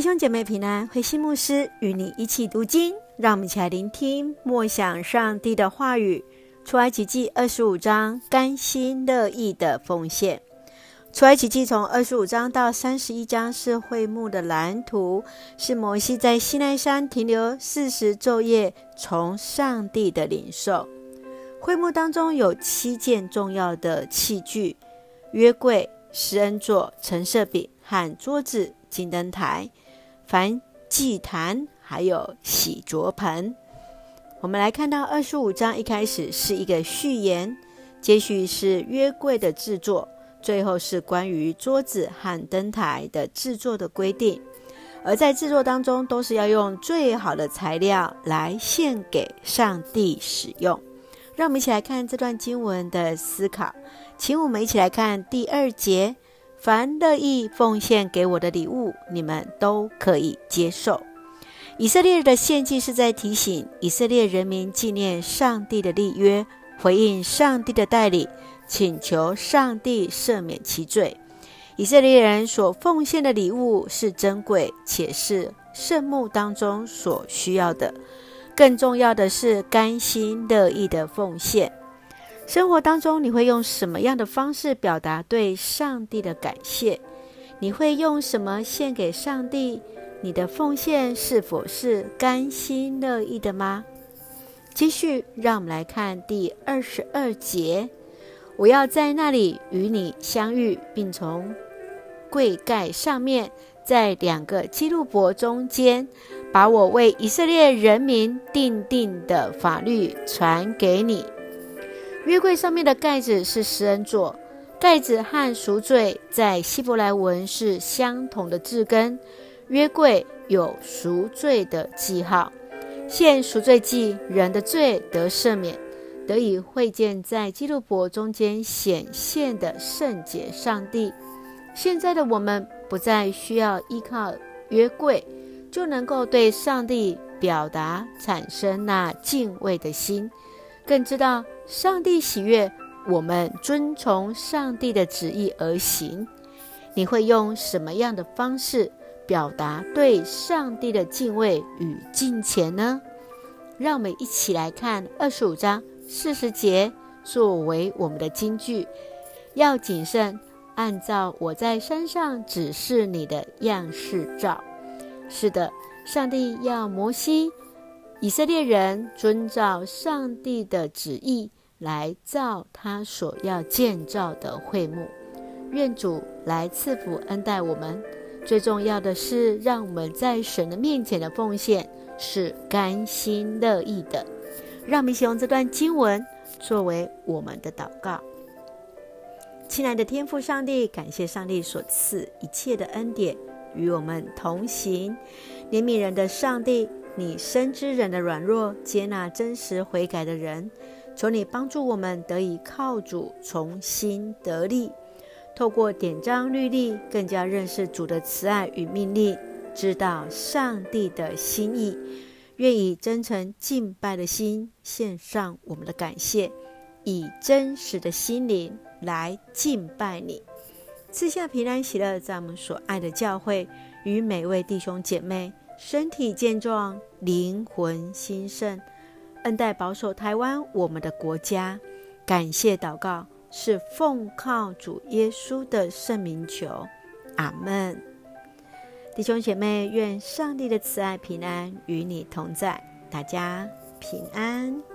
弟兄姐妹平安，慧馨牧师与你一起读经，让我们一起来聆听默想上帝的话语。出埃及记二十五章，甘心乐意的奉献。出埃及记从二十五章到三十一章是会幕的蓝图，是摩西在西奈山停留四十昼夜，从上帝的领受。会幕当中有七件重要的器具：约柜、施恩座、陈设饼和桌子、金灯台。凡祭坛，还有洗濯盆。我们来看到二十五章一开始是一个序言，接续是约柜的制作，最后是关于桌子和灯台的制作的规定。而在制作当中，都是要用最好的材料来献给上帝使用。让我们一起来看这段经文的思考，请我们一起来看第二节。凡乐意奉献给我的礼物，你们都可以接受。以色列的献祭是在提醒以色列人民纪念上帝的立约，回应上帝的带领，请求上帝赦免其罪。以色列人所奉献的礼物是珍贵，且是圣幕当中所需要的。更重要的是甘心乐意的奉献。生活当中，你会用什么样的方式表达对上帝的感谢？你会用什么献给上帝？你的奉献是否是甘心乐意的吗？继续，让我们来看第二十二节：我要在那里与你相遇，并从柜盖上面，在两个基路伯中间，把我为以色列人民定定的法律传给你。约柜上面的盖子是施恩座，盖子和赎罪在希伯来文是相同的字根。约柜有赎罪的记号，献赎罪祭，人的罪得赦免，得以会见在基督伯中间显现的圣洁上帝。现在的我们不再需要依靠约柜，就能够对上帝表达产生那敬畏的心。更知道上帝喜悦我们遵从上帝的旨意而行。你会用什么样的方式表达对上帝的敬畏与敬虔呢？让我们一起来看二十五章四十节作为我们的金句。要谨慎按照我在山上指示你的样式照。是的，上帝要摩西。以色列人遵照上帝的旨意来造他所要建造的会幕，愿主来赐福恩待我们。最重要的是，让我们在神的面前的奉献是甘心乐意的。让我们一起用这段经文作为我们的祷告。亲爱的天父上帝，感谢上帝所赐一切的恩典与我们同行，怜悯人的上帝。你深知人的软弱，接纳真实悔改的人。求你帮助我们得以靠主重新得力，透过典章律例，更加认识主的慈爱与命令，知道上帝的心意。愿以真诚敬拜的心献上我们的感谢，以真实的心灵来敬拜你。赐下平安喜乐，在我们所爱的教会与每位弟兄姐妹。身体健壮，灵魂兴盛，恩待保守台湾，我们的国家。感谢祷告，是奉靠主耶稣的圣名求，阿门。弟兄姐妹，愿上帝的慈爱平安与你同在，大家平安。